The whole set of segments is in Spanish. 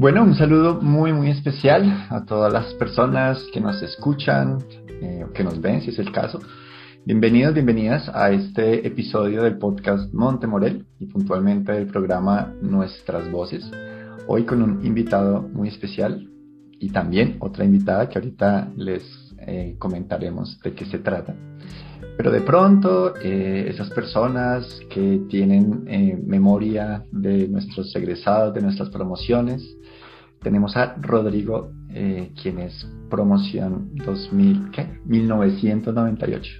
Bueno, un saludo muy, muy especial a todas las personas que nos escuchan eh, que nos ven, si es el caso. Bienvenidos, bienvenidas a este episodio del podcast Monte Morel y puntualmente del programa Nuestras Voces. Hoy con un invitado muy especial y también otra invitada que ahorita les eh, comentaremos de qué se trata. Pero de pronto, eh, esas personas que tienen memoria de nuestros egresados, de nuestras promociones, tenemos a Rodrigo, eh, quien es promoción 2000, ¿qué? 1998.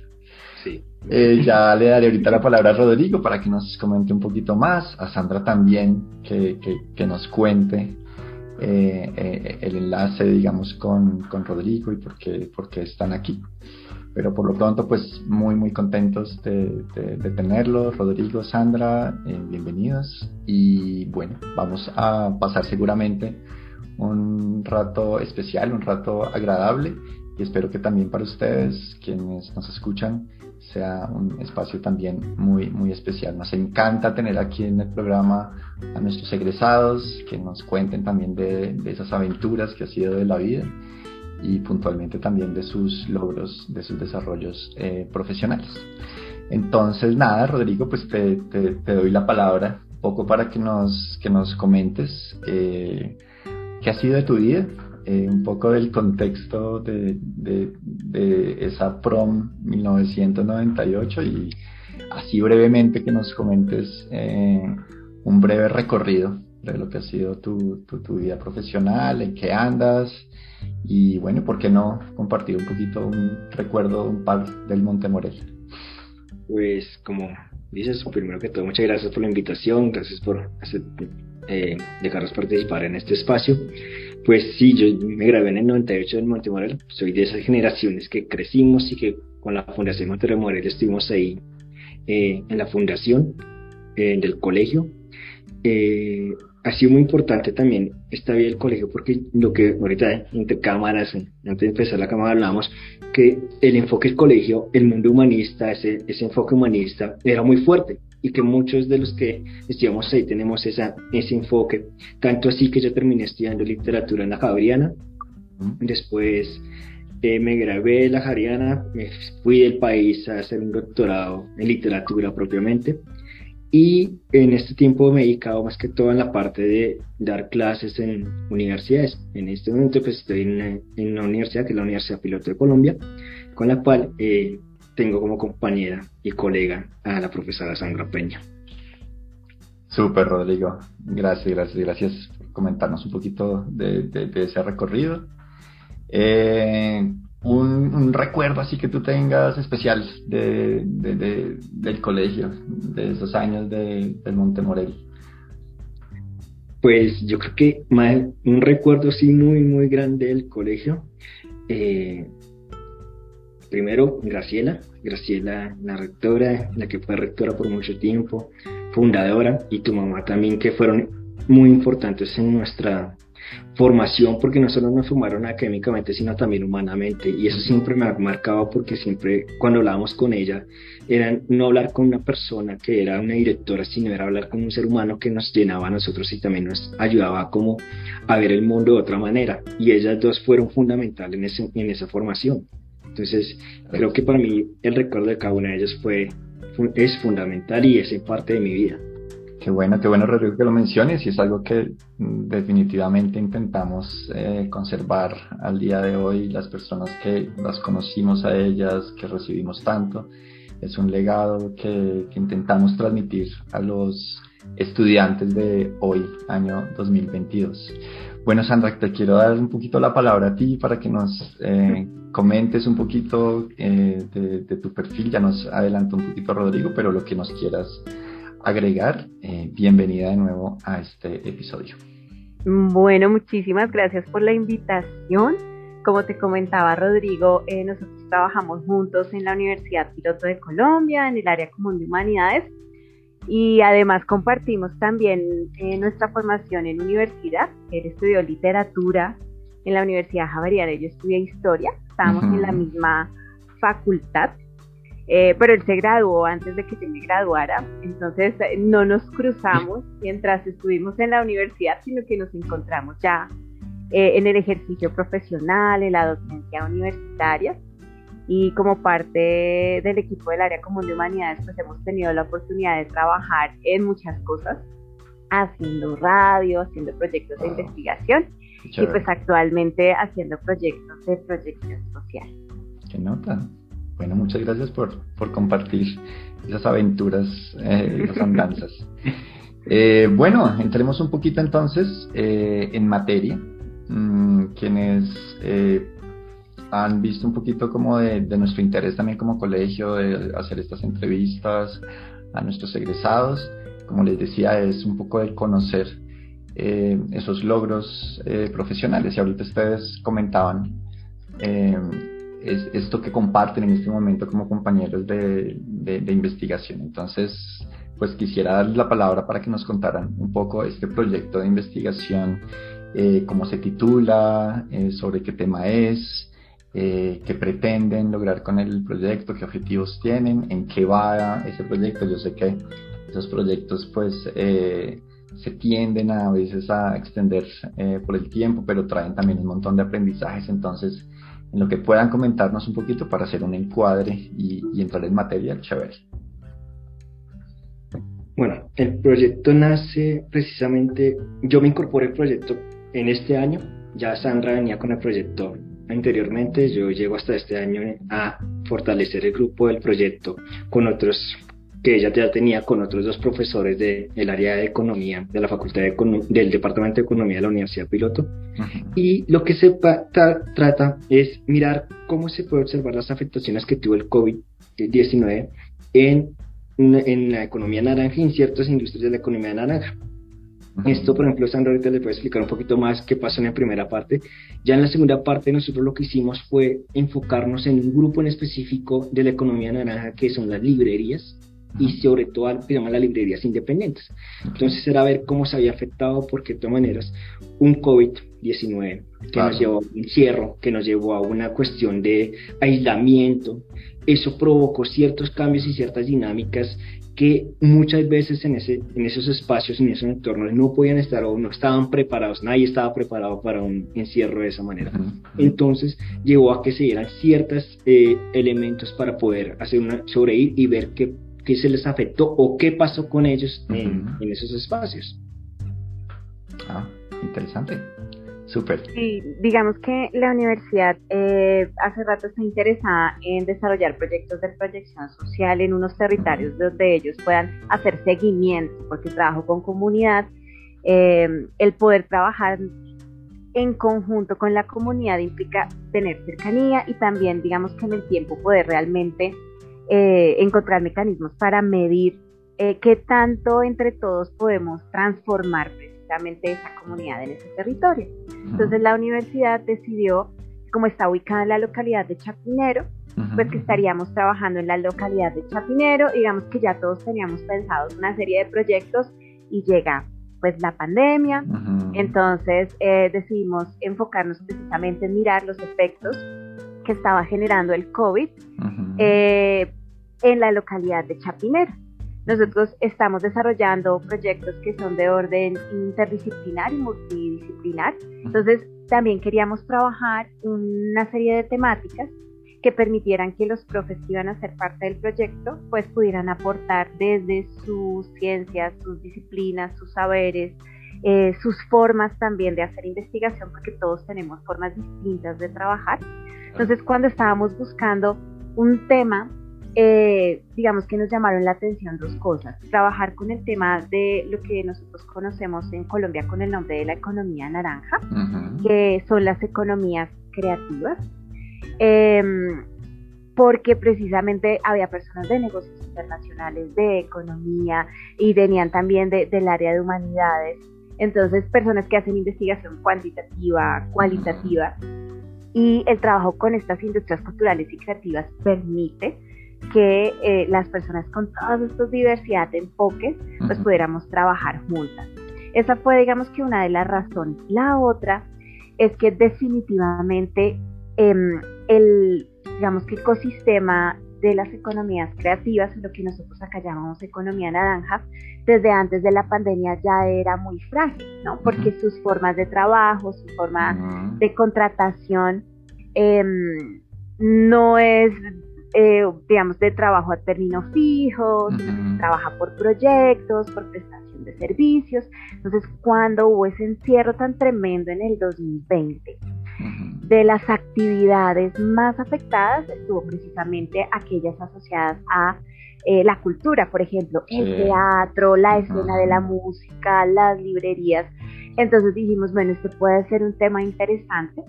Sí. ya le daré ahorita la palabra a Rodrigo para que nos comente un poquito más, a Sandra también, que, que, nos cuente el enlace, digamos, con, con Rodrigo y por qué, por qué están aquí pero por lo pronto pues muy muy contentos de, de, tenerlos, Rodrigo, Sandra, eh, bienvenidos y bueno, vamos a pasar seguramente un rato especial, un rato agradable y espero que también para ustedes quienes nos escuchan sea un espacio también muy muy especial. Nos encanta tener aquí en el programa a nuestros egresados que nos cuenten también de, esas aventuras que ha sido de la vida y puntualmente también de sus logros, de sus desarrollos eh, profesionales. Entonces, nada, Rodrigo, pues te, te, doy la palabra poco para que nos, que nos comentes eh, qué ha sido de tu vida, eh, un poco del contexto de, esa prom 1998 y así brevemente que nos comentes un breve recorrido de lo que ha sido tu, tu, tu vida profesional, en qué andas, y bueno, ¿por qué no compartir un poquito un recuerdo, un par del Monte Morel? Pues como dices, primero que todo, muchas gracias por la invitación, gracias por eh, dejarnos participar en este espacio. Pues sí, yo me grabé en el 98 en Monte Morel, soy de esas generaciones que crecimos y que con la Fundación Monte Morel estuvimos ahí eh, en la fundación eh, del colegio. Eh, ha sido muy importante también esta vida del colegio porque lo que ahorita entre cámaras, antes de empezar la cámara hablamos, que el enfoque del colegio, el mundo humanista, ese, ese enfoque humanista era muy fuerte y que muchos de los que estudiamos ahí tenemos esa, ese enfoque, tanto así que yo terminé estudiando literatura en la Javeriana, después eh, me gradué de la Javeriana, me fui del país a hacer un doctorado en literatura propiamente, y en este tiempo me he dedicado más que todo en la parte de dar clases en universidades. En este momento pues estoy en una, universidad que es la Universidad Piloto de Colombia, con la cual eh, tengo como compañera y colega a la profesora Sandra Peña. Súper, Rodrigo. Gracias, gracias, gracias por comentarnos un poquito de, de ese recorrido. Eh, un, recuerdo así que tú tengas especial de, del colegio, de esos años de, del Monte Morel? Pues yo creo que un recuerdo así muy, muy grande del colegio. Eh, primero, Graciela, Graciela, la rectora, la que fue rectora por mucho tiempo, fundadora, y tu mamá también, que fueron muy importantes en nuestra formación porque no solo nos formaron académicamente, sino también humanamente. Y eso siempre me ha marcado porque siempre cuando hablábamos con ella, era no hablar con una persona que era una directora, sino era hablar con un ser humano que nos llenaba a nosotros y también nos ayudaba como a ver el mundo de otra manera. Y ellas dos fueron fundamentales en, en esa formación. Entonces, creo que para mí el recuerdo de cada una de ellas fue, es fundamental y es parte de mi vida. Qué bueno, qué bueno, Rodrigo, que lo menciones y es algo que mm, definitivamente intentamos eh, conservar al día de hoy, las personas que las conocimos a ellas, que recibimos tanto. Es un legado que, que intentamos transmitir a los estudiantes de hoy, año 2022. Bueno, Sandra, te quiero dar un poquito la palabra a ti para que nos eh, comentes un poquito eh, de, tu perfil. Ya nos adelantó un poquito Rodrigo, pero lo que nos quieras agregar, eh, bienvenida de nuevo a este episodio. Bueno, muchísimas gracias por la invitación. Como te comentaba Rodrigo, eh, nosotros trabajamos juntos en la Universidad Piloto de Colombia, en el área común de humanidades, y además compartimos también nuestra formación en universidad. Él estudió literatura en la Universidad Javeriana, yo estudié historia, estábamos en la misma facultad Eh, pero él se graduó antes de que yo me graduara, entonces eh, no nos cruzamos mientras estuvimos en la universidad, sino que nos encontramos ya eh, en el ejercicio profesional, en la docencia universitaria. Y como parte del equipo del área común de humanidades, pues hemos tenido la oportunidad de trabajar en muchas cosas, haciendo radio, haciendo proyectos de investigación y pues actualmente haciendo proyectos de proyección social. ¿Qué nota? Bueno, muchas gracias por, por compartir esas aventuras, eh, esas andanzas. Eh, bueno, entremos un poquito entonces eh, en materia. Mm, quienes eh, han visto un poquito como de, de, nuestro interés también como colegio de hacer estas entrevistas a nuestros egresados. Como les decía, es un poco de conocer esos logros profesionales. Y ahorita ustedes comentaban es esto que comparten en este momento como compañeros de, de, investigación. Entonces, pues quisiera darles la palabra para que nos contaran un poco este proyecto de investigación, eh, cómo se titula, eh, sobre qué tema es, eh, qué pretenden lograr con el proyecto, qué objetivos tienen, en qué va ese proyecto. Yo sé que esos proyectos pues se tienden a, veces a extender por el tiempo, pero traen también un montón de aprendizajes. Entonces, en lo que puedan comentarnos un poquito para hacer un encuadre y, entrar en materia, chévere. Bueno, el proyecto nace precisamente, yo me incorporé al proyecto en este año, ya Sandra venía con el proyecto anteriormente, yo llego hasta este año a fortalecer el grupo del proyecto con otros que ella ya tenía con otros dos profesores del área de economía de la Facultad de del Departamento de Economía de la Universidad Piloto. Y lo que se trata es mirar cómo se puede observar las afectaciones que tuvo el COVID-19 en, en la economía naranja y en ciertas industrias de la economía naranja. Esto, por ejemplo, Sandra ahorita le puede explicar un poquito más qué pasó en la primera parte. Ya en la segunda parte nosotros lo que hicimos fue enfocarnos en un grupo en específico de la economía naranja que son las librerías y sobre todo digamos, las librerías independientes. Entonces era ver cómo se había afectado, porque de todas maneras un COVID-19 que nos llevó a un encierro, que nos llevó a una cuestión de aislamiento, eso provocó ciertos cambios y ciertas dinámicas que muchas veces en, ese, en esos espacios, en esos entornos, no podían estar o no estaban preparados, nadie estaba preparado para un encierro de esa manera. Entonces, llevó a que se dieran ciertos eh, elementos para poder hacer una sobreír y ver qué qué se les afectó o qué pasó con ellos en, esos espacios. Ah, interesante. Súper. Sí, digamos que la universidad eh, hace rato está interesada en desarrollar proyectos de proyección social en unos territorios donde ellos puedan hacer seguimiento, porque trabajo con comunidad, eh, el poder trabajar en conjunto con la comunidad implica tener cercanía y también, digamos que en el tiempo poder realmente eh, encontrar mecanismos para medir eh, qué tanto entre todos podemos transformar precisamente esa comunidad en ese territorio. Entonces la universidad decidió, como está ubicada en la localidad de Chapinero, pues que estaríamos trabajando en la localidad de Chapinero, digamos que ya todos teníamos pensados una serie de proyectos y llega pues la pandemia, entonces eh, decidimos enfocarnos precisamente en mirar los efectos que estaba generando el COVID, en la localidad de Chapinero. Nosotros estamos desarrollando proyectos que son de orden interdisciplinar y multidisciplinar. Entonces, también queríamos trabajar una serie de temáticas que permitieran que los profes que iban a ser parte del proyecto pues pudieran aportar desde sus ciencias, sus disciplinas, sus saberes, eh, sus formas también de hacer investigación, porque todos tenemos formas distintas de trabajar. Entonces, cuando estábamos buscando un tema eh, digamos que nos llamaron la atención dos cosas. Trabajar con el tema de lo que nosotros conocemos en Colombia con el nombre de la economía naranja, que son las economías creativas. Em, porque precisamente había personas de negocios internacionales, de economía y venían también del área de humanidades. Entonces, personas que hacen investigación cuantitativa, cualitativa. Y el trabajo con estas industrias culturales y creativas permite que eh, las personas con todas estas diversidad de enfoques pues pudiéramos trabajar juntas. Esa fue digamos que una de las razones. La otra es que definitivamente em, el digamos que ecosistema de las economías creativas, lo que nosotros acá llamamos economía naranja, desde antes de la pandemia ya era muy frágil, ¿no? Porque sus formas de trabajo, su forma de contratación em, no es, eh, digamos, de trabajo a término fijo, trabaja por proyectos, por prestación de servicios. Entonces, cuando hubo ese encierro tan tremendo en el 2020, de las actividades más afectadas estuvo precisamente aquellas asociadas a eh, la cultura, por ejemplo, el teatro, la escena de la música, las librerías. Entonces dijimos, bueno, este puede ser un tema interesante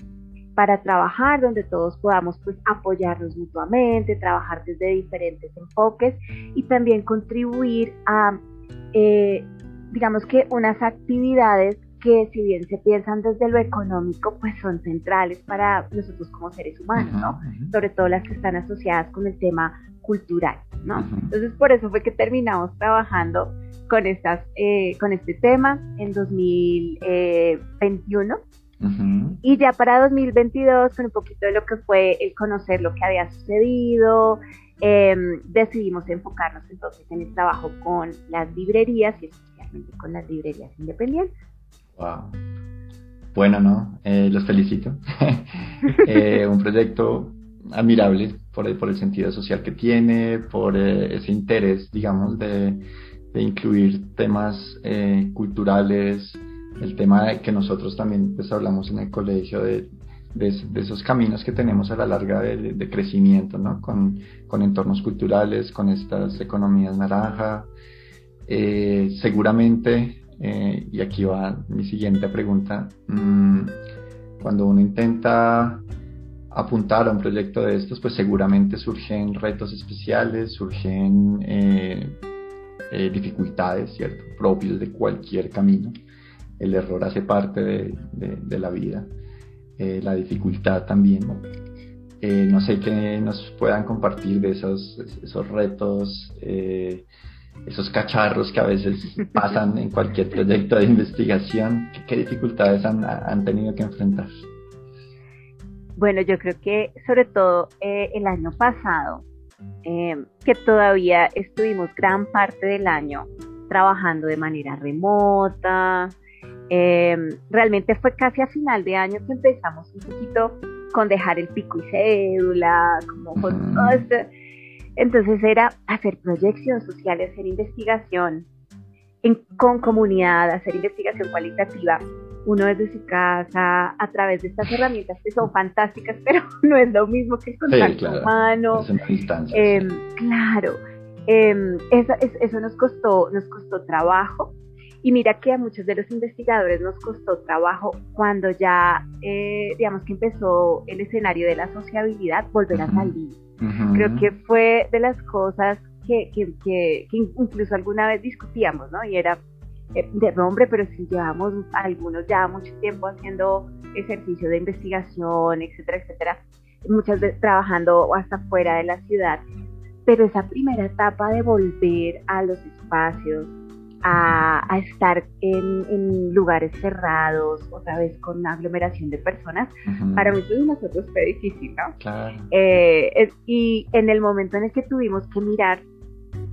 para trabajar donde todos podamos pues apoyarnos mutuamente, trabajar desde diferentes enfoques y también contribuir a, eh, digamos que unas actividades que si bien se piensan desde lo económico, pues son centrales para nosotros como seres humanos, ¿no? Sobre todo las que están asociadas con el tema cultural, ¿no? Entonces por eso fue que terminamos trabajando con estas, eh, con este tema en 2021. Y ya para 2022, con un poquito de lo que fue el conocer lo que había sucedido, em, decidimos enfocarnos entonces en el trabajo con las librerías y especialmente con las librerías independientes. Wow. Bueno, ¿no? Eh, los felicito. Eh, un proyecto admirable por el, por el sentido social que tiene, por eh, ese interés, digamos, de, incluir temas culturales, el tema que nosotros también pues, hablamos en el colegio de, esos caminos que tenemos a la larga de, crecimiento, ¿no? Con, con, entornos culturales, con estas economías naranja. seguramente eh, y aquí va mi siguiente pregunta. Mm, cuando uno intenta apuntar a un proyecto de estos, pues seguramente surgen retos especiales, surgen eh, eh, dificultades, ¿cierto? Propios de cualquier camino. El error hace parte de, la vida, la dificultad también. no sé qué nos puedan compartir de esos, esos retos, esos cacharros que a veces pasan en cualquier proyecto de investigación, ¿qué, dificultades han, tenido que enfrentar? Bueno, yo creo que sobre todo eh, el año pasado, eh, que todavía estuvimos gran parte del año trabajando de manera remota, eh, realmente fue casi a final de año que empezamos un poquito con dejar el pico y cédula, como con todo este entonces era hacer proyección social, hacer investigación con comunidad, hacer investigación cualitativa, uno desde su casa, a través de estas herramientas que son fantásticas, pero no es lo mismo que el contacto humano. Eh, claro, em, eso, eso, nos costó, nos costó trabajo. Y mira que a muchos de los investigadores nos costó trabajo cuando ya, eh, digamos que empezó el escenario de la sociabilidad, volver a salir Creo que fue de las cosas que, que, que, incluso alguna vez discutíamos, ¿no? Y era eh, de nombre, pero si llevamos algunos ya mucho tiempo haciendo ejercicio de investigación, etcétera, etcétera, muchas veces trabajando hasta fuera de la ciudad. Pero esa primera etapa de volver a los espacios, a, estar en, lugares cerrados, otra vez con una aglomeración de personas, para muchos de nosotros fue difícil, ¿no? Claro. Eh, y en el momento en el que tuvimos que mirar,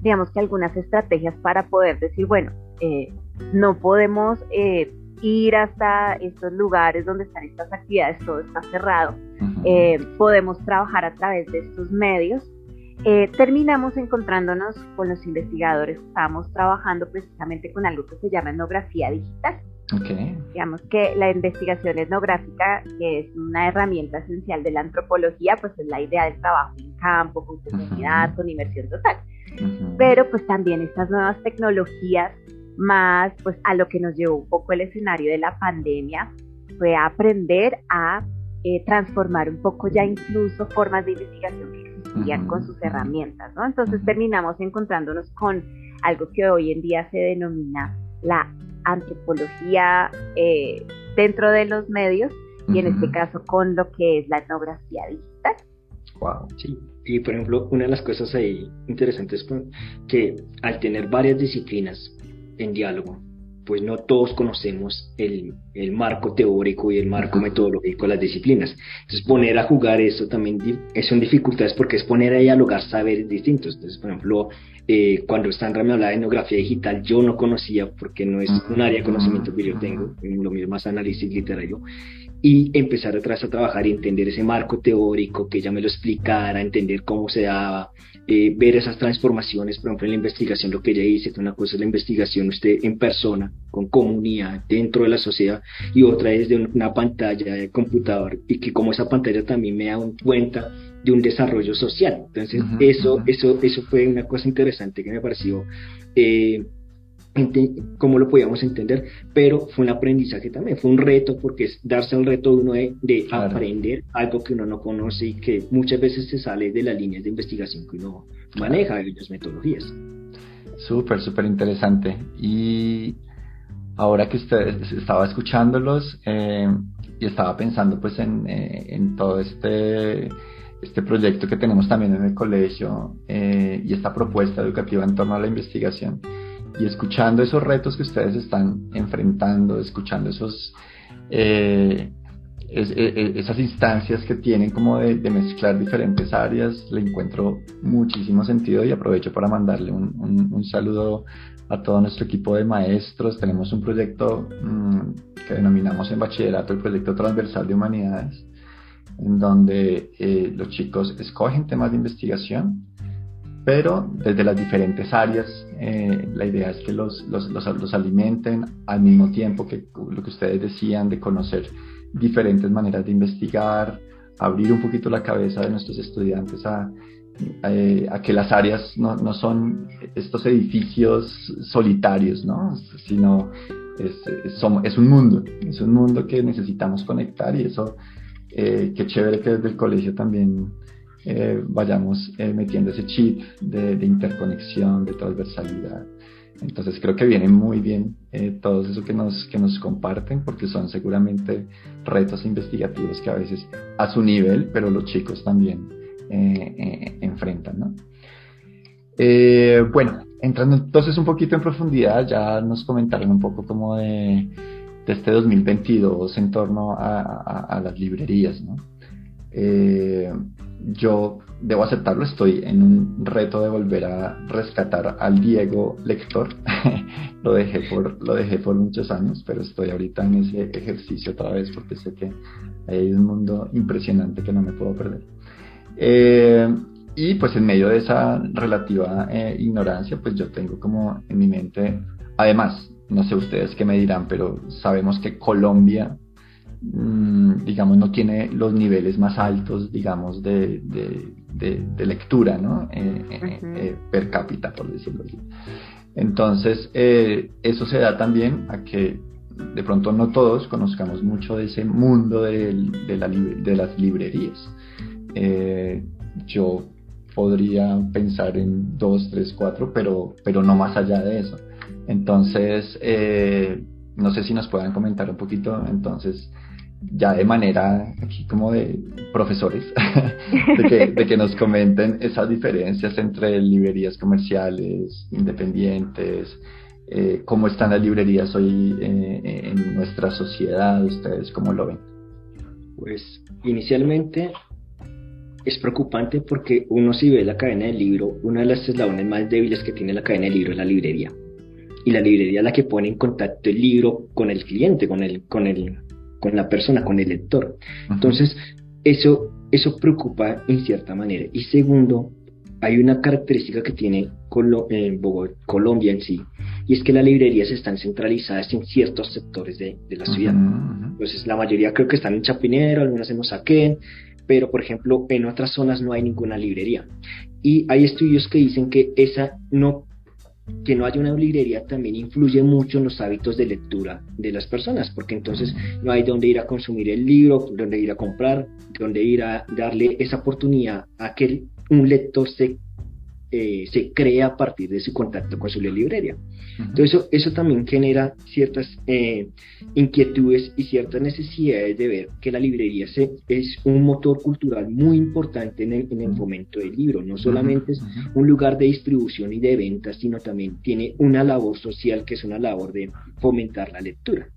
digamos que algunas estrategias para poder decir, bueno, eh, no podemos eh, ir hasta estos lugares donde están estas actividades, todo está cerrado, podemos trabajar a través de estos medios eh, terminamos encontrándonos con los investigadores, estábamos trabajando precisamente con algo que se llama etnografía digital. Okay. Digamos que la investigación etnográfica, que es una herramienta esencial de la antropología, pues es la idea del trabajo en campo, con comunidad, con inmersión total. Pero pues también estas nuevas tecnologías, más pues a lo que nos llevó un poco el escenario de la pandemia, fue aprender a eh, transformar un poco ya incluso formas de investigación que con sus herramientas, ¿no? Entonces terminamos encontrándonos con algo que hoy en día se denomina la antropología eh, dentro de los medios y en este caso con lo que es la etnografía digital. Wow, sí. Y por ejemplo, una de las cosas ahí interesantes es que al tener varias disciplinas en diálogo, pues no todos conocemos el, el, marco teórico y el marco metodológico de las disciplinas. Entonces poner a jugar eso también es son dificultades porque es poner a dialogar saberes distintos. Entonces, por ejemplo, eh, cuando Sandra me hablaba de etnografía digital, yo no conocía porque no es un área de conocimiento que yo tengo, lo mismo más análisis literario, y empezar atrás a trabajar y entender ese marco teórico, que ella me lo explicara, entender cómo se daba, eh, ver esas transformaciones, por ejemplo, en la investigación, lo que ella dice, que una cosa es la investigación usted en persona, con comunidad, dentro de la sociedad, y otra es de una pantalla de computador, y que como esa pantalla también me da cuenta de un desarrollo social. Entonces, eso, eso, eso fue una cosa interesante que me pareció eh, cómo lo podíamos entender, pero fue un aprendizaje también, fue un reto porque es darse el reto uno de, aprender algo que uno no conoce y que muchas veces se sale de las líneas de investigación que uno maneja, de las metodologías. Súper, súper interesante. Y ahora que usted estaba escuchándolos eh, y estaba pensando pues en, eh, en, todo este, este proyecto que tenemos también en el colegio eh, y esta propuesta educativa en torno a la investigación, y escuchando esos retos que ustedes están enfrentando, escuchando esos, eh, e, e, esas instancias que tienen como de, mezclar diferentes áreas, le encuentro muchísimo sentido y aprovecho para mandarle un, saludo a todo nuestro equipo de maestros. Tenemos un proyecto mm, que denominamos en bachillerato el proyecto transversal de humanidades, en donde eh, los chicos escogen temas de investigación pero desde las diferentes áreas eh, la idea es que los, los, alimenten al mismo tiempo que lo que ustedes decían de conocer diferentes maneras de investigar, abrir un poquito la cabeza de nuestros estudiantes a, a, que las áreas no, no, son estos edificios solitarios, ¿no? sino es, es, es, un mundo, es un mundo que necesitamos conectar y eso, eh, qué chévere que desde el colegio también eh, vayamos eh, metiendo ese chip de, interconexión, de transversalidad. Entonces creo que viene muy bien eh, todo eso que nos, que nos comparten porque son seguramente retos investigativos que a veces a su nivel, pero los chicos también enfrentan. ¿no? bueno, entrando entonces un poquito en profundidad, ya nos comentaron un poco como de, de este 2022 en torno a las librerías. ¿no? Yo debo aceptarlo, estoy en un reto de volver a rescatar al Diego lector. lo, dejé por, lo dejé por muchos años, pero estoy ahorita en ese ejercicio otra vez porque sé que hay un mundo impresionante que no me puedo perder. Eh, y pues en medio de esa relativa eh, ignorancia, pues yo tengo como en mi mente, además, no sé ustedes qué me dirán, pero sabemos que Colombia digamos, no tiene los niveles más altos, digamos, de, de, lectura, ¿no? Eh, eh, eh, per cápita, por decirlo así. Entonces, eso se da también a que de pronto no todos conozcamos mucho de ese mundo de, la de las librerías. yo podría pensar en dos, tres, cuatro, pero, pero no más allá de eso. Entonces, no sé si nos puedan comentar un poquito, entonces, ya de manera aquí como de profesores, de, que, nos comenten esas diferencias entre librerías comerciales, independientes, eh, cómo están las librerías hoy eh, en nuestra sociedad, ustedes cómo lo ven. Pues inicialmente es preocupante porque uno si ve la cadena del libro, una de las eslabones más débiles que tiene la cadena del libro es la librería. Y la librería es la que pone en contacto el libro con el cliente, con el, con el, con la persona, con el lector. Entonces, eso, eso preocupa en cierta manera. Y segundo, hay una característica que tiene eh, Colombia en sí, y es que las librerías están centralizadas en ciertos sectores de, la ciudad. Entonces, la mayoría creo que están en Chapinero, algunas en Osaquén, pero por ejemplo, en otras zonas no hay ninguna librería. Y hay estudios que dicen que esa no que no haya una librería también influye mucho en los hábitos de lectura de las personas, porque entonces no hay donde ir a consumir el libro, donde ir a comprar, donde ir a darle esa oportunidad a que un lector se eh, se crea a partir de su contacto con su librería. Entonces eso, eso también genera ciertas eh, inquietudes y ciertas necesidades de ver que la librería se, es un motor cultural muy importante en el, en el fomento del libro. No solamente es un lugar de distribución y de ventas, sino también tiene una labor social que es una labor de fomentar la lectura.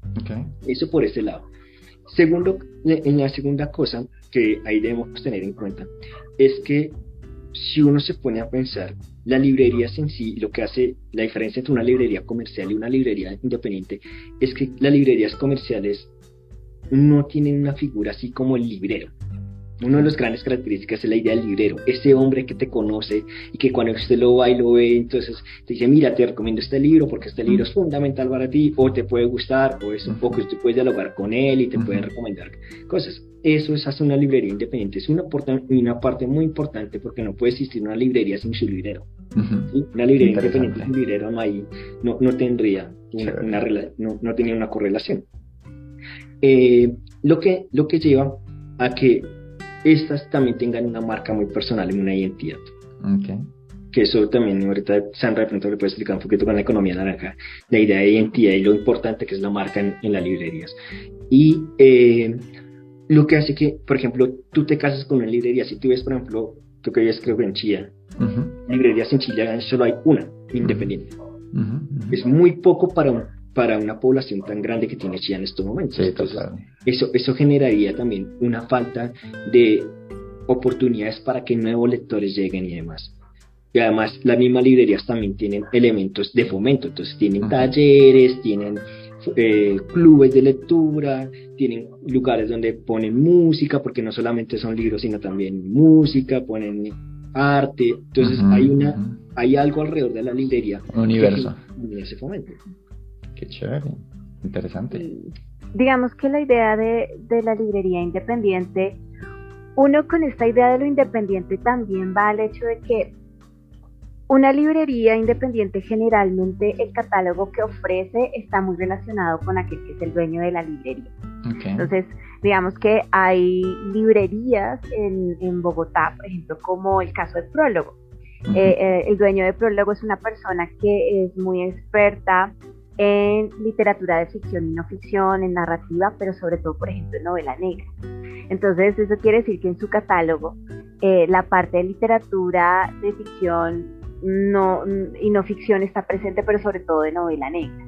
Eso por ese lado. Segundo, en la segunda cosa que ahí debemos tener en cuenta es que si uno se pone a pensar, la librería en sí, lo que hace la diferencia entre una librería comercial y una librería independiente, es que las librerías comerciales no tienen una figura así como el librero. Una de las grandes características es la idea del librero, ese hombre que te conoce y que cuando usted lo va y lo ve, entonces te dice, mira, te recomiendo este libro porque este libro es fundamental para ti, o te puede gustar, o es un poco, tú puedes dialogar con él y te pueden recomendar cosas. Eso es hacer una librería independiente, es una, una parte muy importante porque no puede existir una librería sin su librero. Una librería independiente sin librero no, hay, no, no tendría una, no, no, tenía una correlación. Eh, lo, que, lo que lleva a que estas también tengan una marca muy personal y una identidad. Que eso también, ahorita Sandra de pronto le puede explicar un poquito con la economía naranja, la idea de identidad y lo importante que es la marca en, las librerías. Y eh, lo que hace que, por ejemplo, tú te casas con una librería, si tú ves, por ejemplo, tú que vives creo que en Chile, librerías en Chile solo hay una, independiente. Es muy poco para un para una población tan grande que tiene Chía en estos momentos. eso, eso generaría también una falta de oportunidades para que nuevos lectores lleguen y demás. Y además las mismas librerías también tienen elementos de fomento, entonces tienen talleres, tienen eh, clubes de lectura, tienen lugares donde ponen música, porque no solamente son libros, sino también música, ponen arte, entonces hay una, hay algo alrededor de la librería. Un universo. Que ese fomento. Qué chévere, interesante. Digamos que la idea de, la librería independiente, uno con esta idea de lo independiente también va al hecho de que una librería independiente generalmente el catálogo que ofrece está muy relacionado con aquel que es el dueño de la librería. Entonces, digamos que hay librerías en, Bogotá, por ejemplo, como el caso del prólogo. Eh, eh, el dueño de prólogo es una persona que es muy experta en literatura de ficción y no ficción, en narrativa, pero sobre todo, por ejemplo, en novela negra. Entonces, eso quiere decir que en su catálogo eh, la parte de literatura de ficción no, y no ficción está presente, pero sobre todo de novela negra.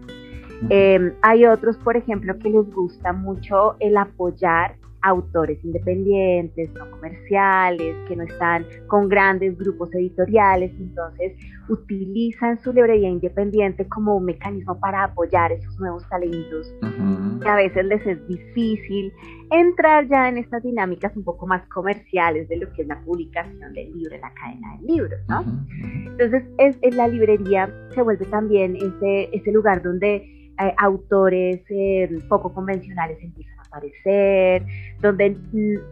Eh, hay otros, por ejemplo, que les gusta mucho el apoyar autores independientes, no comerciales, que no están con grandes grupos editoriales, entonces utilizan su librería independiente como un mecanismo para apoyar esos nuevos talentos, que a veces les es difícil entrar ya en estas dinámicas un poco más comerciales de lo que es la publicación del libro, la cadena del libro, ¿no? Entonces, es, la librería se vuelve también ese, ese lugar donde eh, autores eh, poco convencionales empiezan aparecer, donde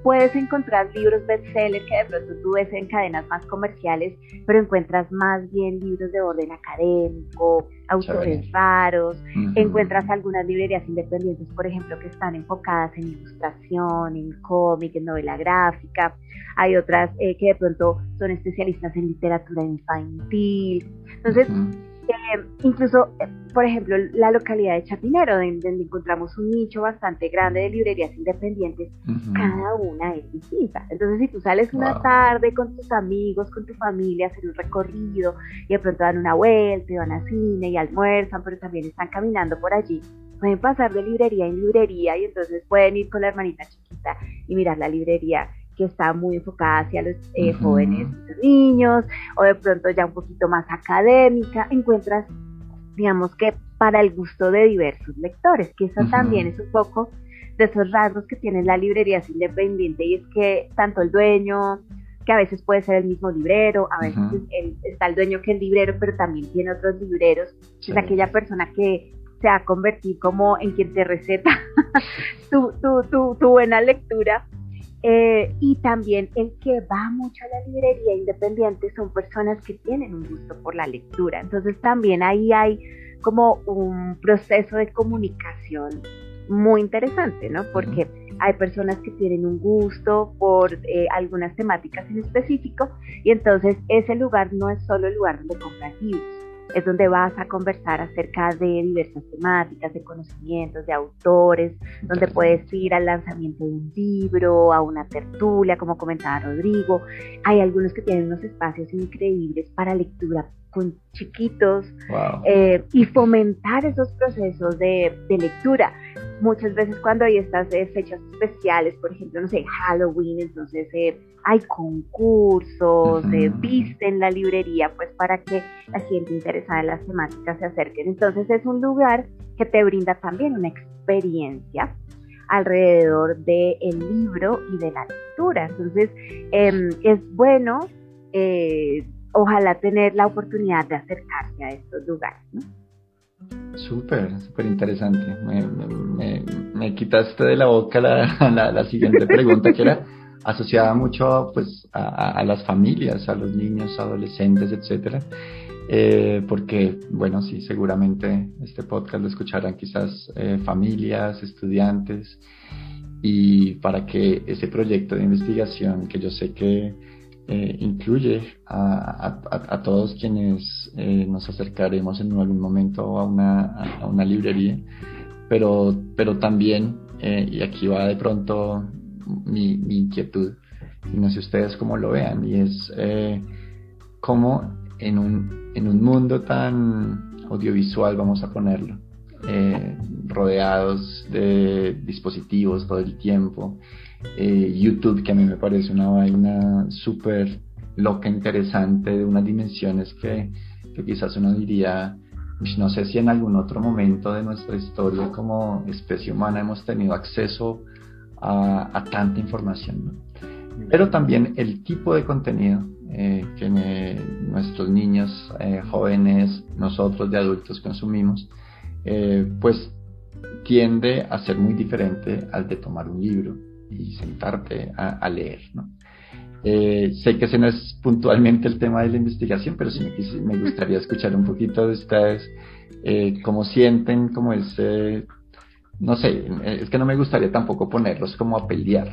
puedes encontrar libros bestseller que de pronto tú ves en cadenas más comerciales, pero encuentras más bien libros de orden académico, autores raros, encuentras algunas librerías independientes, por ejemplo, que están enfocadas en ilustración, en cómic, en novela gráfica, hay otras eh, que de pronto son especialistas en literatura infantil. Entonces, eh, incluso, eh, por ejemplo, la localidad de Chapinero, donde, encontramos un nicho bastante grande de librerías independientes, cada una es distinta. Entonces, si tú sales una tarde con tus amigos, con tu familia, hacer un recorrido y de pronto dan una vuelta y van a cine y almuerzan, pero también están caminando por allí, pueden pasar de librería en librería y entonces pueden ir con la hermanita chiquita y mirar la librería que está muy enfocada hacia los eh, jóvenes niños, o de pronto ya un poquito más académica, encuentras, digamos que para el gusto de diversos lectores, que eso también es un poco de esos rasgos que tiene la librería independiente, y es que tanto el dueño, que a veces puede ser el mismo librero, a veces está el dueño que el librero, pero también tiene otros libreros, es aquella persona que se ha convertido como en quien te receta tu, tu, tu, tu buena lectura eh, y también el que va mucho a la librería independiente son personas que tienen un gusto por la lectura. Entonces también ahí hay como un proceso de comunicación muy interesante, ¿no? Porque hay personas que tienen un gusto por eh, algunas temáticas en específico y entonces ese lugar no es solo el lugar donde compras libros, es donde vas a conversar acerca de diversas temáticas, de conocimientos, de autores, donde puedes ir al lanzamiento de un libro, a una tertulia, como comentaba Rodrigo. Hay algunos que tienen unos espacios increíbles para lectura con chiquitos eh, y fomentar esos procesos de, lectura. Muchas veces cuando hay estas eh, fechas especiales, por ejemplo, no sé, Halloween, entonces eh, hay concursos, viste en la librería, pues para que la gente interesada en las temáticas se acerquen. Entonces es un lugar que te brinda también una experiencia alrededor del libro y de la lectura. Entonces em, es bueno ojalá tener la oportunidad de acercarse a estos lugares. ¿no? Súper, súper interesante. Me, quitaste de la boca la, la, siguiente pregunta que era asociada mucho pues, a, las familias, a los niños, adolescentes, etcétera. Eh, porque, bueno, sí, seguramente este podcast lo escucharán quizás eh, familias, estudiantes, y para que ese proyecto de investigación que yo sé que eh, incluye a, todos quienes eh, nos acercaremos en algún momento a una, a una librería, pero, pero también, eh, y aquí va de pronto mi, inquietud, y no sé ustedes cómo lo vean, y es cómo en un, en un mundo tan audiovisual, vamos a ponerlo, rodeados de dispositivos todo el tiempo, eh, YouTube, que a mí me parece una vaina súper loca, interesante, de unas dimensiones que, quizás uno diría, no sé si en algún otro momento de nuestra historia como especie humana hemos tenido acceso a, tanta información. Pero también el tipo de contenido eh, que nuestros niños, eh, jóvenes, nosotros de adultos consumimos, pues tiende a ser muy diferente al de tomar un libro y sentarte a, leer. ¿no? Eh, sé que ese no es puntualmente el tema de la investigación, pero sí me, gustaría escuchar un poquito de ustedes, eh, cómo sienten, como ese, no sé, es que no me gustaría tampoco ponerlos como a pelear,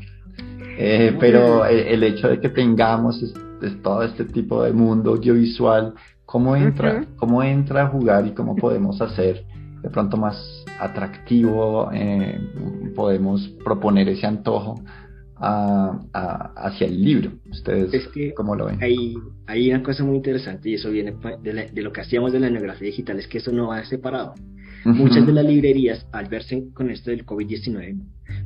eh, pero el hecho de que tengamos todo este tipo de mundo audiovisual, ¿cómo entra, cómo entra a jugar y cómo podemos hacer de pronto más atractivo, eh, podemos proponer ese antojo hacia el libro. ¿Ustedes es que cómo lo ven? Hay, hay una cosa muy interesante y eso viene de, lo que hacíamos de la etnografía digital, es que eso no va separado. Muchas de las librerías, al verse con esto del COVID-19,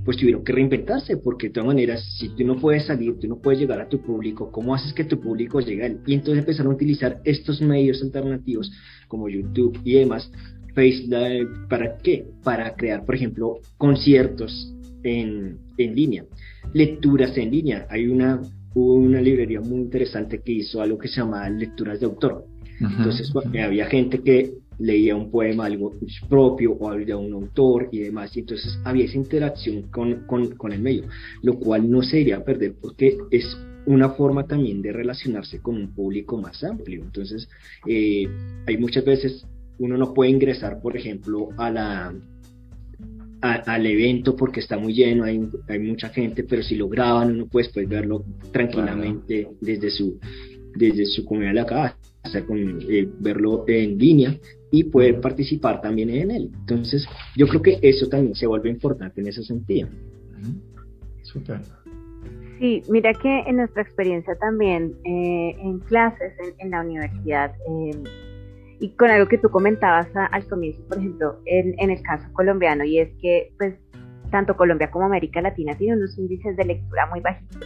pues tuvieron que reinventarse, porque de todas maneras, si tú no puedes salir, tú no puedes llegar a tu público, ¿cómo haces que tu público llegue? Y entonces empezaron a utilizar estos medios alternativos como YouTube y demás Facebook, ¿para qué? Para crear, por ejemplo, conciertos en, en línea, lecturas en línea. Hay una, una librería muy interesante que hizo algo que se llama lecturas de autor. Entonces había gente que leía un poema algo propio o de un autor y demás, y entonces había esa interacción con, con, con, el medio, lo cual no se iría a perder porque es una forma también de relacionarse con un público más amplio. Entonces, eh, hay muchas veces uno no puede ingresar, por ejemplo, a la, al evento porque está muy lleno, hay, hay, mucha gente, pero si lo graban uno puede después verlo tranquilamente desde su desde su comunidad de la casa, con, eh, verlo en línea y poder participar también en él. Entonces, yo creo que eso también se vuelve importante en ese sentido. Sí, mira que en nuestra experiencia también eh, en clases en, la universidad, eh, y con algo que tú comentabas al comienzo, por ejemplo, en, en, el caso colombiano, y es que pues tanto Colombia como América Latina tienen unos índices de lectura muy bajitos.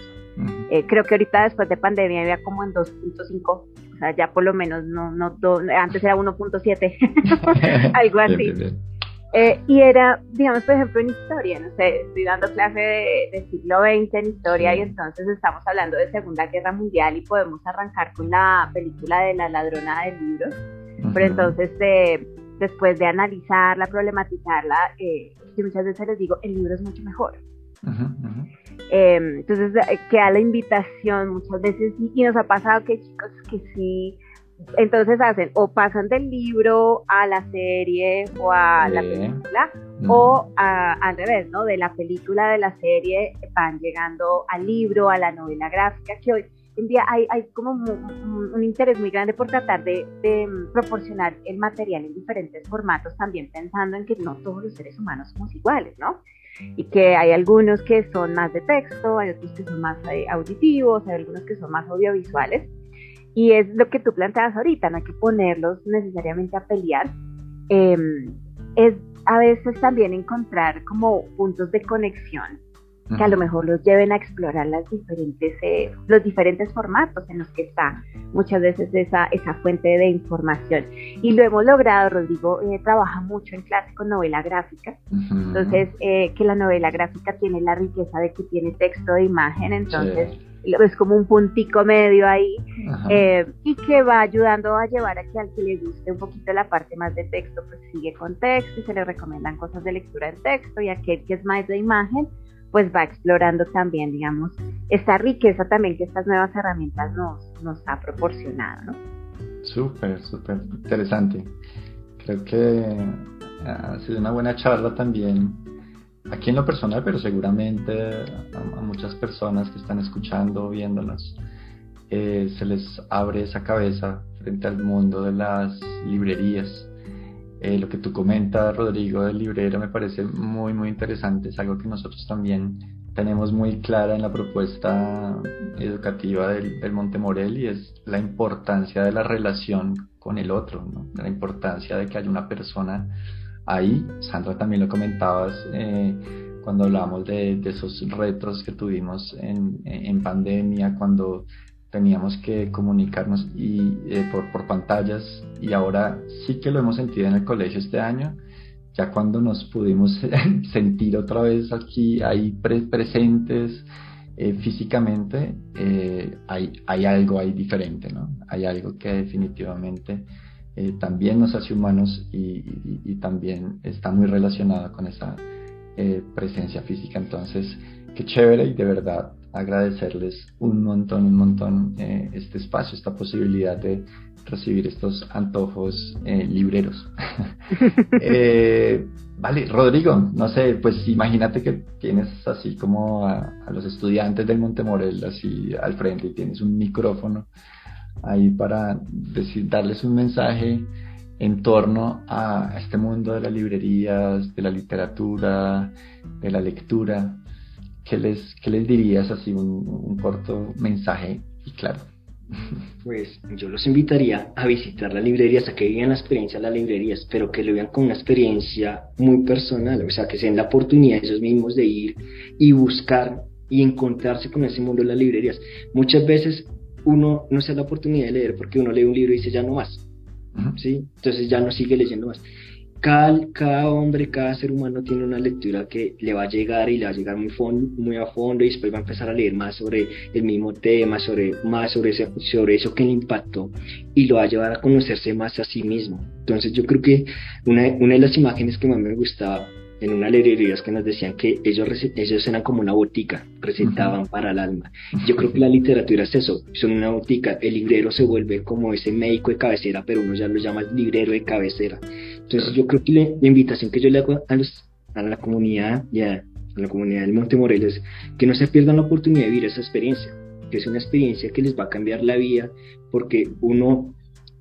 Eh, creo que ahorita después de pandemia había como en 2.5, o sea, ya por lo menos no, no antes era 1.7, algo así. Eh, y era, digamos, por ejemplo, en historia, no sé, estoy dando clase de, siglo XX en historia y entonces estamos hablando de Segunda Guerra Mundial y podemos arrancar con la película de la ladrona de libros pero entonces, eh, después de analizarla, problematizarla, eh, muchas veces les digo, el libro es mucho mejor. Em, entonces, eh, queda la invitación muchas veces, y, nos ha pasado que chicos que sí entonces hacen o pasan del libro a la serie o a la película o al revés, ¿no? De la película, de la serie van llegando al libro, a la novela gráfica, que hoy hay, hay como un, interés muy grande por tratar de, de, proporcionar el material en diferentes formatos, también pensando en que no todos los seres humanos somos iguales, ¿no? Y que hay algunos que son más de texto, hay otros que son más eh, auditivos, hay algunos que son más audiovisuales. Y es lo que tú planteas ahorita, no hay que ponerlos necesariamente a pelear. Em, es a veces también encontrar como puntos de conexión que a lo mejor los lleven a explorar las diferentes, eh, los diferentes formatos en los que está muchas veces esa, esa fuente de información. Y lo hemos logrado, Rodrigo eh, trabaja mucho en clase con novela gráfica, entonces eh, que la novela gráfica tiene la riqueza de que tiene texto de imagen, entonces es como un puntico medio ahí eh, y que va ayudando a llevar a que al que le guste un poquito la parte más de texto pues sigue con texto y se le recomiendan cosas de lectura en texto y aquel que es más de imagen pues va explorando también digamos esta riqueza también que estas nuevas herramientas nos, nos ha proporcionado ¿no? Súper, súper interesante. Creo que ha sido una buena charla también aquí en lo personal, pero seguramente a, muchas personas que están escuchando, viéndonos, eh, se les abre esa cabeza frente al mundo de las librerías. Eh, lo que tú comentas, Rodrigo, del librero, me parece muy, muy interesante. Es algo que nosotros también tenemos muy clara en la propuesta educativa del, del Montemorel y es la importancia de la relación con el otro, la importancia de que haya una persona ahí. Sandra también lo comentabas eh, cuando hablábamos de, esos retos que tuvimos en, pandemia, cuando teníamos que comunicarnos y, eh, por, por pantallas y ahora sí que lo hemos sentido en el colegio este año ya cuando nos pudimos sentir otra vez aquí, ahí presentes eh, físicamente, hay, hay, algo ahí diferente, ¿no? Hay algo que definitivamente eh, también nos hace humanos y, también está muy relacionada con esa eh, presencia física. Entonces, qué chévere y de verdad agradecerles un montón, un montón eh, este espacio, esta posibilidad de recibir estos antojos libreros. vale, Rodrigo, no sé, pues imagínate que tienes así como a, a los estudiantes del Montemorel así al frente y tienes un micrófono ahí para decir, darles un mensaje en torno a este mundo de las librerías, de la literatura, de la lectura. ¿Qué les, qué les dirías así un, corto mensaje y claro? Pues yo los invitaría a visitar las librerías, a que vivan la experiencia de las librerías, pero que lo vean con una experiencia muy personal, o sea, que se den la oportunidad ellos mismos de ir y buscar y encontrarse con ese mundo de las librerías. Muchas veces uno no se da la oportunidad de leer porque uno lee un libro y dice ya no más. ¿sí? Entonces ya no sigue leyendo más. Cada, cada, hombre, cada ser humano tiene una lectura que le va a llegar y le va a llegar muy, muy a fondo y después va a empezar a leer más sobre el mismo tema, sobre, más sobre, sobre eso que le impactó y lo va a llevar a conocerse más a sí mismo. Entonces yo creo que una, una de las imágenes que más me gustaba en una librería que nos decían que ellos, ellos eran como una botica, recetaban para el alma. Yo creo que la literatura es eso, son una botica. El librero se vuelve como ese médico de cabecera, pero uno ya lo llama librero de cabecera. Entontonces yo creo que la, invitación que yo le hago a, los, a la comunidad y a, la comunidad del Monte Morelos es que no se pierdan la oportunidad de vivir esa experiencia, que es una experiencia que les va a cambiar la vida, porque uno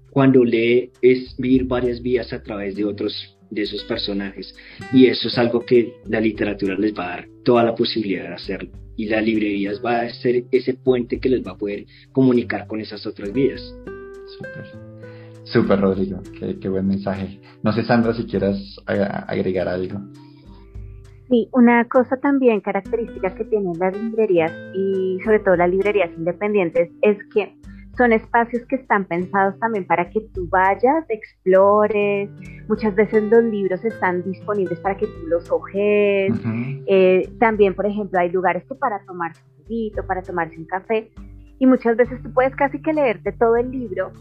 cuando lee es vivir varias vías a través de otros de esos personajes. Y eso es algo que la literatura les va a dar toda la posibilidad de hacerlo. Y las librerías va a ser ese puente que les va a poder comunicar con esas otras vidas. Súper. Súper, Rodrigo. Qué, buen mensaje. No sé, Sandra, si quieras agregar algo. Sí, una cosa también característica que tienen las librerías y sobre todo las librerías independientes es que son espacios que están pensados también para que tú vayas, explores. Muchas veces los libros están disponibles para que tú los ojes. Eh, también, por ejemplo, hay lugares que para tomarse un juguito, para tomarse un café. Y muchas veces tú puedes casi que leerte todo el libro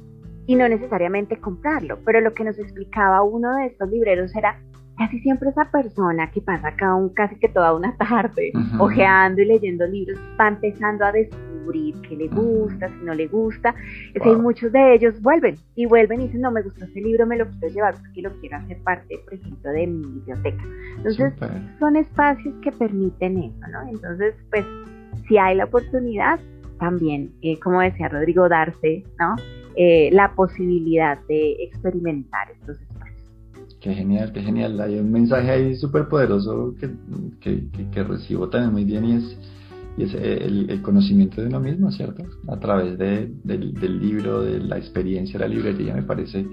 y no necesariamente comprarlo. Pero lo que nos explicaba uno de estos libreros era casi siempre esa persona que pasa acá un, casi que toda una tarde ojeando y leyendo libros va empezando a descubrir qué le gusta, si no le gusta. Es que muchos de ellos vuelven y vuelven y dicen, no me gustó este libro, me lo quiero llevar porque lo quiero hacer parte, por ejemplo, de mi biblioteca. Entonces, son espacios que permiten eso, ¿no? Entonces, pues, si hay la oportunidad, también, eh, como decía Rodrigo, darse, ¿no? Eh, la posibilidad de experimentar estos espacios. Qué genial, qué genial. Hay un mensaje ahí súper poderoso que, que, que, recibo también muy bien y es, y es el, conocimiento de uno mismo, ¿cierto? A través de, del, del, libro, de la experiencia de la librería, me parece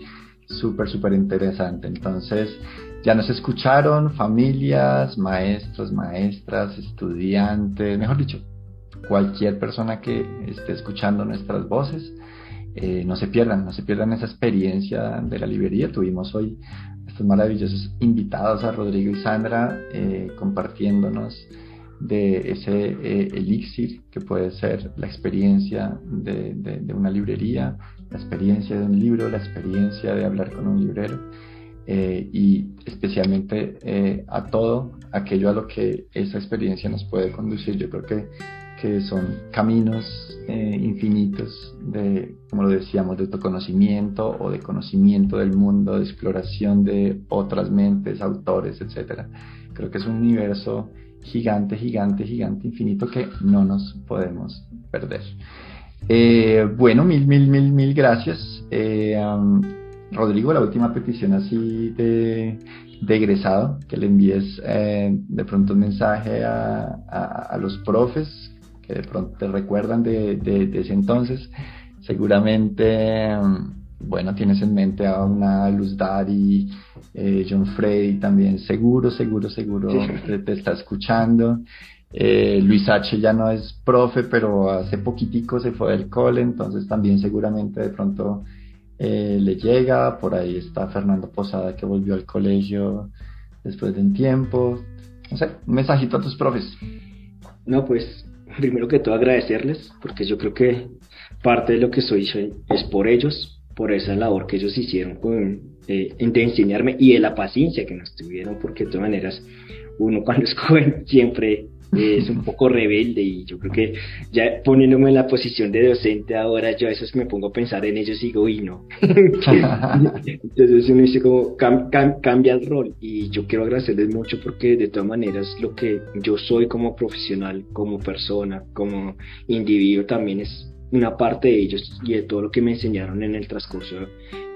súper, súper interesante. Entonces, ya nos escucharon familias, maestros, maestras, estudiantes, mejor dicho, cualquier persona que esté escuchando nuestras voces. Eh, no se pierdan, no se pierdan esa experiencia de la librería. Tuvimos hoy estos maravillosos invitados a Rodrigo y Sandra eh, compartiéndonos de ese eh, elixir que puede ser la experiencia de, de, una librería, la experiencia de un libro, la experiencia de hablar con un librero y especialmente a todo aquello a lo que esa experiencia nos puede conducir. Yo creo que que son caminos eh, infinitos de, como lo decíamos, de autoconocimiento o de conocimiento del mundo, de exploración de otras mentes, autores, etc. Creo que es un universo gigante, gigante, gigante, infinito que no nos podemos perder. Eh, bueno, mil, mil, mil, mil gracias. Eh, Rodrigo, la última petición así de, de egresado, que le envíes de pronto un mensaje a, a, los profes de pronto te recuerdan de, ese entonces. Seguramente, mm, bueno, tienes en mente a una Luz Dari, eh, John Freddy también, seguro, seguro, seguro te, está escuchando. Eh, Luis H ya no es profe, pero hace poquitico se fue del cole, entonces también seguramente de pronto eh, le llega. Por ahí está Fernando Posada que volvió al colegio después de un tiempo. No sé, un mensajito a tus profes. No, pues primero que todo agradecerles, porque yo creo que parte de lo que soy es por ellos, por esa labor que ellos hicieron con, eh, de enseñarme y de la paciencia que nos tuvieron, porque de todas maneras uno cuando es joven siempre es un poco rebelde y yo creo que ya poniéndome en la posición de docente ahora yo a veces me pongo a pensar en ellos y digo, y no. Entonces uno dice como cambia el rol y yo quiero agradecerles mucho porque de todas maneras lo que yo soy como profesional, como persona, como individuo también es una parte de ellos y de todo lo que me enseñaron en el transcurso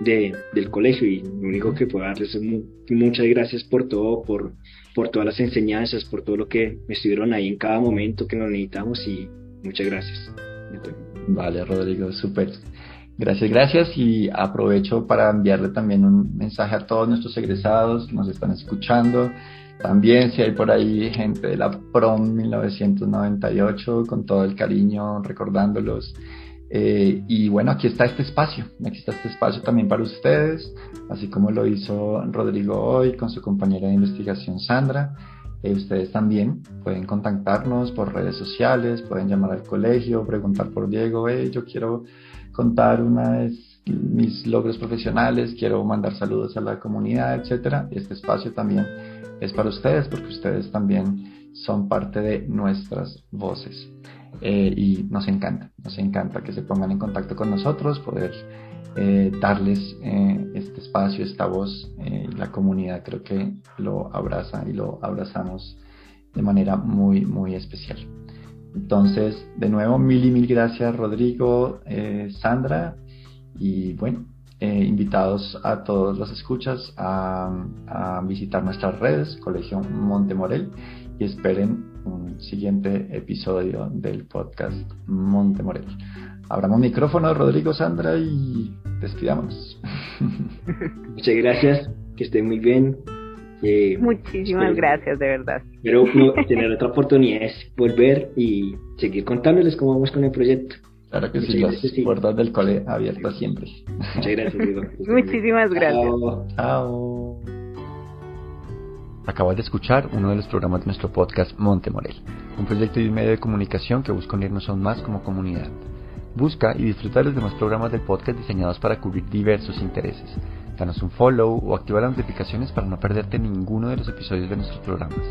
de, del colegio y lo único que puedo darles es muchas gracias por todo, por por todas las enseñanzas, por todo lo que estuvieron ahí en cada momento que nos necesitamos y muchas gracias. Vale, Rodrigo, súper. Gracias, gracias y aprovecho para enviarle también un mensaje a todos nuestros egresados que nos están escuchando. También si hay por ahí gente de la PROM 1998, con todo el cariño recordándolos eh, y bueno, aquí está este espacio, aquí está este espacio también para ustedes, así como lo hizo Rodrigo hoy con su compañera de investigación Sandra. Eh, ustedes también pueden contactarnos por redes sociales, pueden llamar al colegio, preguntar por Diego, yo quiero contar una de mis logros profesionales, quiero mandar saludos a la comunidad, etcétera. Este espacio también es para ustedes porque ustedes también son parte de nuestras voces. Eh, y nos encanta, nos encanta que se pongan en contacto con nosotros, poder eh, darles eh, este espacio, esta voz. la comunidad creo que lo abraza y lo abrazamos de manera muy, muy especial. Entonces, de nuevo, mil y mil gracias Rodrigo, Sandra y bueno, invitados a todos los escuchas a, a visitar nuestras redes, Colegio Montemorel, y esperen un siguiente episodio del podcast Monte Morel. Abramos micrófono, Rodrigo, Sandra, y despidámonos. Muchas gracias, que estén muy bien. Eh, Muchísimas gracias, de verdad. Espero tener otra oportunidad es volver y seguir contándoles cómo vamos con el proyecto. Claro que sí, las puertas del cole abiertas siempre. Muchas gracias, Diego. Muchísimas gracias. Chao. Acabas de escuchar uno de los programas de nuestro podcast Monte Morel, un proyecto y un medio de comunicación que busca unirnos aún más como comunidad. Busca y disfruta de los demás programas del podcast diseñados para cubrir diversos intereses. Danos un follow o activa las notificaciones para no perderte ninguno de los episodios de nuestros programas.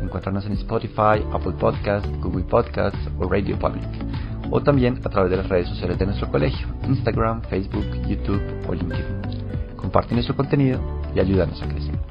Encuéntranos en Spotify, Apple Podcasts, Google Podcasts o Radio Public. O también a través de las redes sociales de nuestro colegio, Instagram, Facebook, YouTube o LinkedIn. Comparte nuestro contenido y ayúdanos a crecer.